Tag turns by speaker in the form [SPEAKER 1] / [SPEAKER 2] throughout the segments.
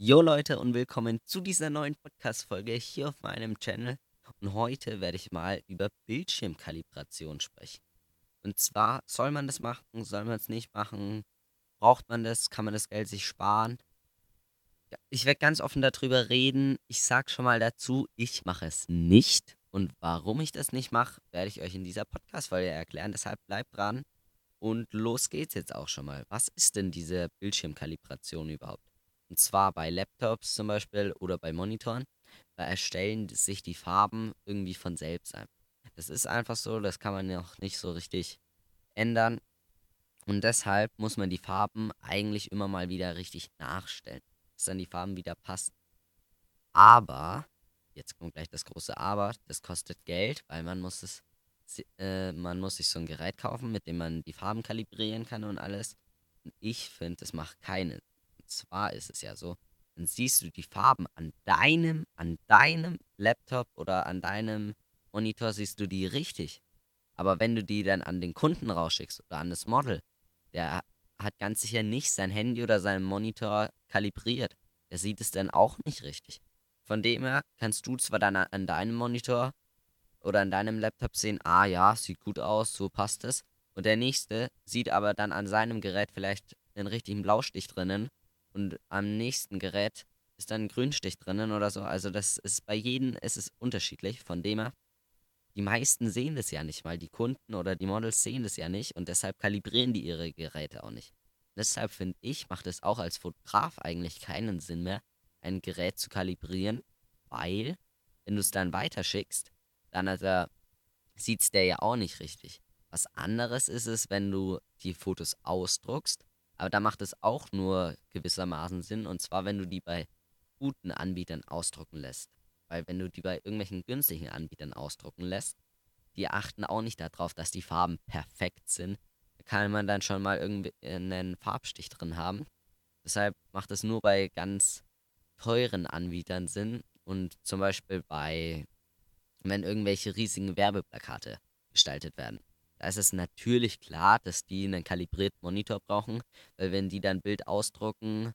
[SPEAKER 1] Jo Leute und willkommen zu dieser neuen Podcast-Folge hier auf meinem Channel. Und heute werde ich mal über Bildschirmkalibration sprechen. Und zwar, soll man das machen, soll man es nicht machen? Braucht man das? Kann man das Geld sich sparen? Ja, ich werde ganz offen darüber reden. Ich sage schon mal dazu, ich mache es nicht. Und warum ich das nicht mache, werde ich euch in dieser Podcast-Folge erklären. Deshalb bleibt dran. Und los geht's jetzt auch schon mal. Was ist denn diese Bildschirmkalibration überhaupt? Und zwar bei Laptops zum Beispiel oder bei Monitoren. Da erstellen sich die Farben irgendwie von selbst ein. Das ist einfach so, das kann man noch nicht so richtig ändern. Und deshalb muss man die Farben eigentlich immer mal wieder richtig nachstellen, dass dann die Farben wieder passen. Aber, jetzt kommt gleich das große Aber, das kostet Geld, weil man muss es, äh, man muss sich so ein Gerät kaufen, mit dem man die Farben kalibrieren kann und alles. Und ich finde, das macht keinen zwar ist es ja so, dann siehst du die Farben an deinem, an deinem Laptop oder an deinem Monitor siehst du die richtig. Aber wenn du die dann an den Kunden rausschickst oder an das Model, der hat ganz sicher nicht sein Handy oder seinen Monitor kalibriert. Der sieht es dann auch nicht richtig. Von dem her kannst du zwar dann an deinem Monitor oder an deinem Laptop sehen, ah ja, sieht gut aus, so passt es. Und der nächste sieht aber dann an seinem Gerät vielleicht einen richtigen Blaustich drinnen und am nächsten Gerät ist dann ein Grünstich drinnen oder so. Also das ist bei jedem ist es unterschiedlich. Von dem her, die meisten sehen das ja nicht mal. Die Kunden oder die Models sehen das ja nicht und deshalb kalibrieren die ihre Geräte auch nicht. Deshalb finde ich, macht es auch als Fotograf eigentlich keinen Sinn mehr, ein Gerät zu kalibrieren, weil, wenn du es dann weiterschickst, dann sieht es der ja auch nicht richtig. Was anderes ist es, wenn du die Fotos ausdruckst aber da macht es auch nur gewissermaßen Sinn. Und zwar, wenn du die bei guten Anbietern ausdrucken lässt. Weil wenn du die bei irgendwelchen günstigen Anbietern ausdrucken lässt, die achten auch nicht darauf, dass die Farben perfekt sind. Da kann man dann schon mal irgendwie einen Farbstich drin haben. Deshalb macht es nur bei ganz teuren Anbietern Sinn. Und zum Beispiel bei, wenn irgendwelche riesigen Werbeplakate gestaltet werden. Da ist es natürlich klar, dass die einen kalibrierten Monitor brauchen, weil wenn die dann Bild ausdrucken,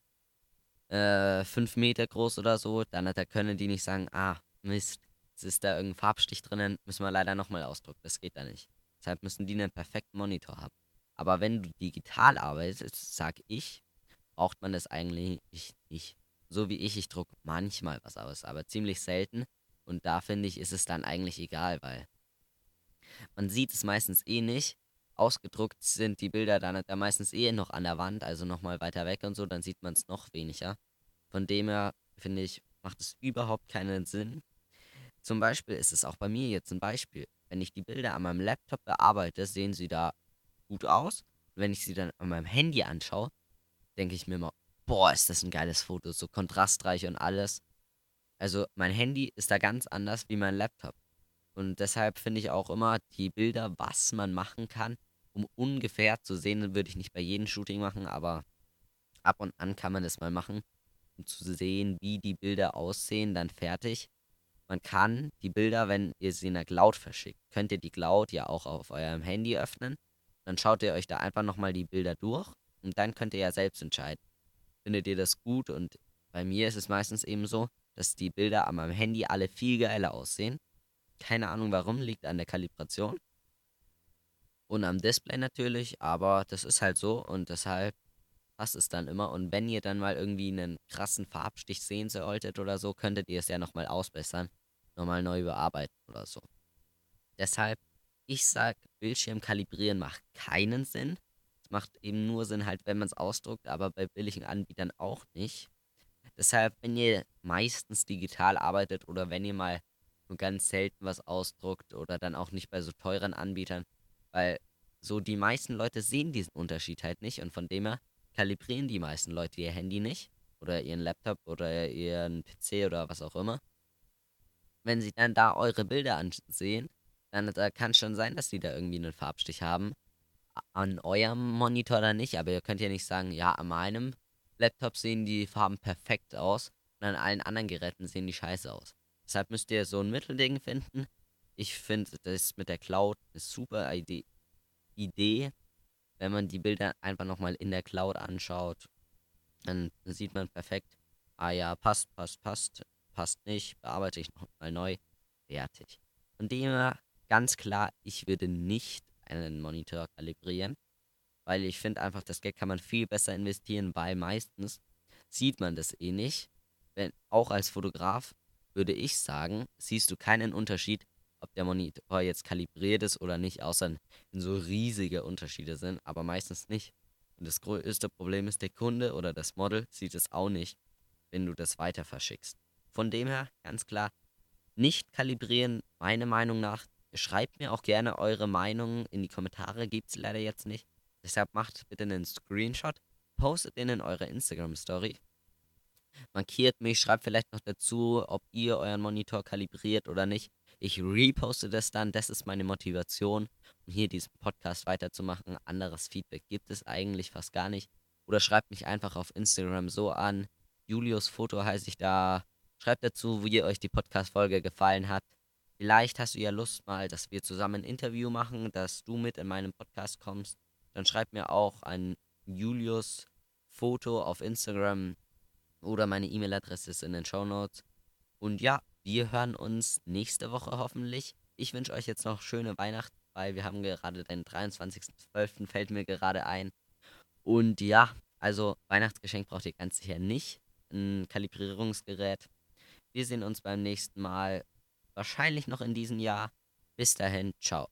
[SPEAKER 1] äh, 5 Meter groß oder so, dann da können die nicht sagen, ah, Mist, jetzt ist da irgendein Farbstich drinnen, müssen wir leider nochmal ausdrucken. Das geht da nicht. Deshalb müssen die einen perfekten Monitor haben. Aber wenn du digital arbeitest, sag ich, braucht man das eigentlich nicht. So wie ich, ich drucke manchmal was aus, aber ziemlich selten. Und da finde ich, ist es dann eigentlich egal, weil man sieht es meistens eh nicht. Ausgedruckt sind die Bilder dann, dann meistens eh noch an der Wand, also nochmal weiter weg und so, dann sieht man es noch weniger. Von dem her, finde ich, macht es überhaupt keinen Sinn. Zum Beispiel ist es auch bei mir jetzt ein Beispiel. Wenn ich die Bilder an meinem Laptop bearbeite, sehen sie da gut aus. Wenn ich sie dann an meinem Handy anschaue, denke ich mir immer, boah, ist das ein geiles Foto, so kontrastreich und alles. Also mein Handy ist da ganz anders wie mein Laptop. Und deshalb finde ich auch immer die Bilder, was man machen kann, um ungefähr zu sehen, würde ich nicht bei jedem Shooting machen, aber ab und an kann man das mal machen, um zu sehen, wie die Bilder aussehen, dann fertig. Man kann die Bilder, wenn ihr sie in der Cloud verschickt, könnt ihr die Cloud ja auch auf eurem Handy öffnen. Dann schaut ihr euch da einfach nochmal die Bilder durch und dann könnt ihr ja selbst entscheiden. Findet ihr das gut? Und bei mir ist es meistens eben so, dass die Bilder an meinem Handy alle viel geiler aussehen keine Ahnung warum, liegt an der Kalibration. Und am Display natürlich, aber das ist halt so und deshalb passt es dann immer. Und wenn ihr dann mal irgendwie einen krassen Farbstich sehen solltet oder so, könntet ihr es ja nochmal ausbessern, nochmal neu überarbeiten oder so. Deshalb, ich sag, Bildschirm kalibrieren macht keinen Sinn. Es macht eben nur Sinn halt, wenn man es ausdruckt, aber bei billigen Anbietern auch nicht. Deshalb, wenn ihr meistens digital arbeitet oder wenn ihr mal nur ganz selten was ausdruckt oder dann auch nicht bei so teuren Anbietern, weil so die meisten Leute sehen diesen Unterschied halt nicht und von dem her kalibrieren die meisten Leute ihr Handy nicht oder ihren Laptop oder ihren PC oder was auch immer. Wenn sie dann da eure Bilder ansehen, dann da kann schon sein, dass die da irgendwie einen Farbstich haben. An eurem Monitor dann nicht, aber ihr könnt ja nicht sagen, ja, an meinem Laptop sehen die Farben perfekt aus und an allen anderen Geräten sehen die scheiße aus. Deshalb müsst ihr so ein Mittelding finden. Ich finde das mit der Cloud eine super Idee, Idee, wenn man die Bilder einfach nochmal in der Cloud anschaut. Dann sieht man perfekt, ah ja, passt, passt, passt, passt nicht, bearbeite ich nochmal neu, fertig. Von dem her ganz klar, ich würde nicht einen Monitor kalibrieren, weil ich finde einfach, das Geld kann man viel besser investieren, weil meistens sieht man das eh nicht. Wenn, auch als Fotograf würde ich sagen, siehst du keinen Unterschied, ob der Monitor jetzt kalibriert ist oder nicht, außer wenn so riesige Unterschiede sind, aber meistens nicht. Und das größte Problem ist, der Kunde oder das Model sieht es auch nicht, wenn du das weiter verschickst. Von dem her, ganz klar, nicht kalibrieren, meiner Meinung nach. Schreibt mir auch gerne eure Meinungen in die Kommentare, gibt es leider jetzt nicht. Deshalb macht bitte einen Screenshot, postet den in eure Instagram-Story. Markiert mich, schreibt vielleicht noch dazu, ob ihr euren Monitor kalibriert oder nicht. Ich reposte das dann, das ist meine Motivation, um hier diesen Podcast weiterzumachen. Anderes Feedback gibt es eigentlich fast gar nicht. Oder schreibt mich einfach auf Instagram so an. Julius Foto heiße ich da. Schreibt dazu, wie euch die Podcast-Folge gefallen hat. Vielleicht hast du ja Lust mal, dass wir zusammen ein Interview machen, dass du mit in meinem Podcast kommst. Dann schreib mir auch ein Julius Foto auf Instagram oder meine E-Mail-Adresse ist in den Show Notes. Und ja, wir hören uns nächste Woche hoffentlich. Ich wünsche euch jetzt noch schöne Weihnachten, weil wir haben gerade den 23.12. fällt mir gerade ein. Und ja, also Weihnachtsgeschenk braucht ihr ganz sicher nicht. Ein Kalibrierungsgerät. Wir sehen uns beim nächsten Mal. Wahrscheinlich noch in diesem Jahr. Bis dahin, ciao.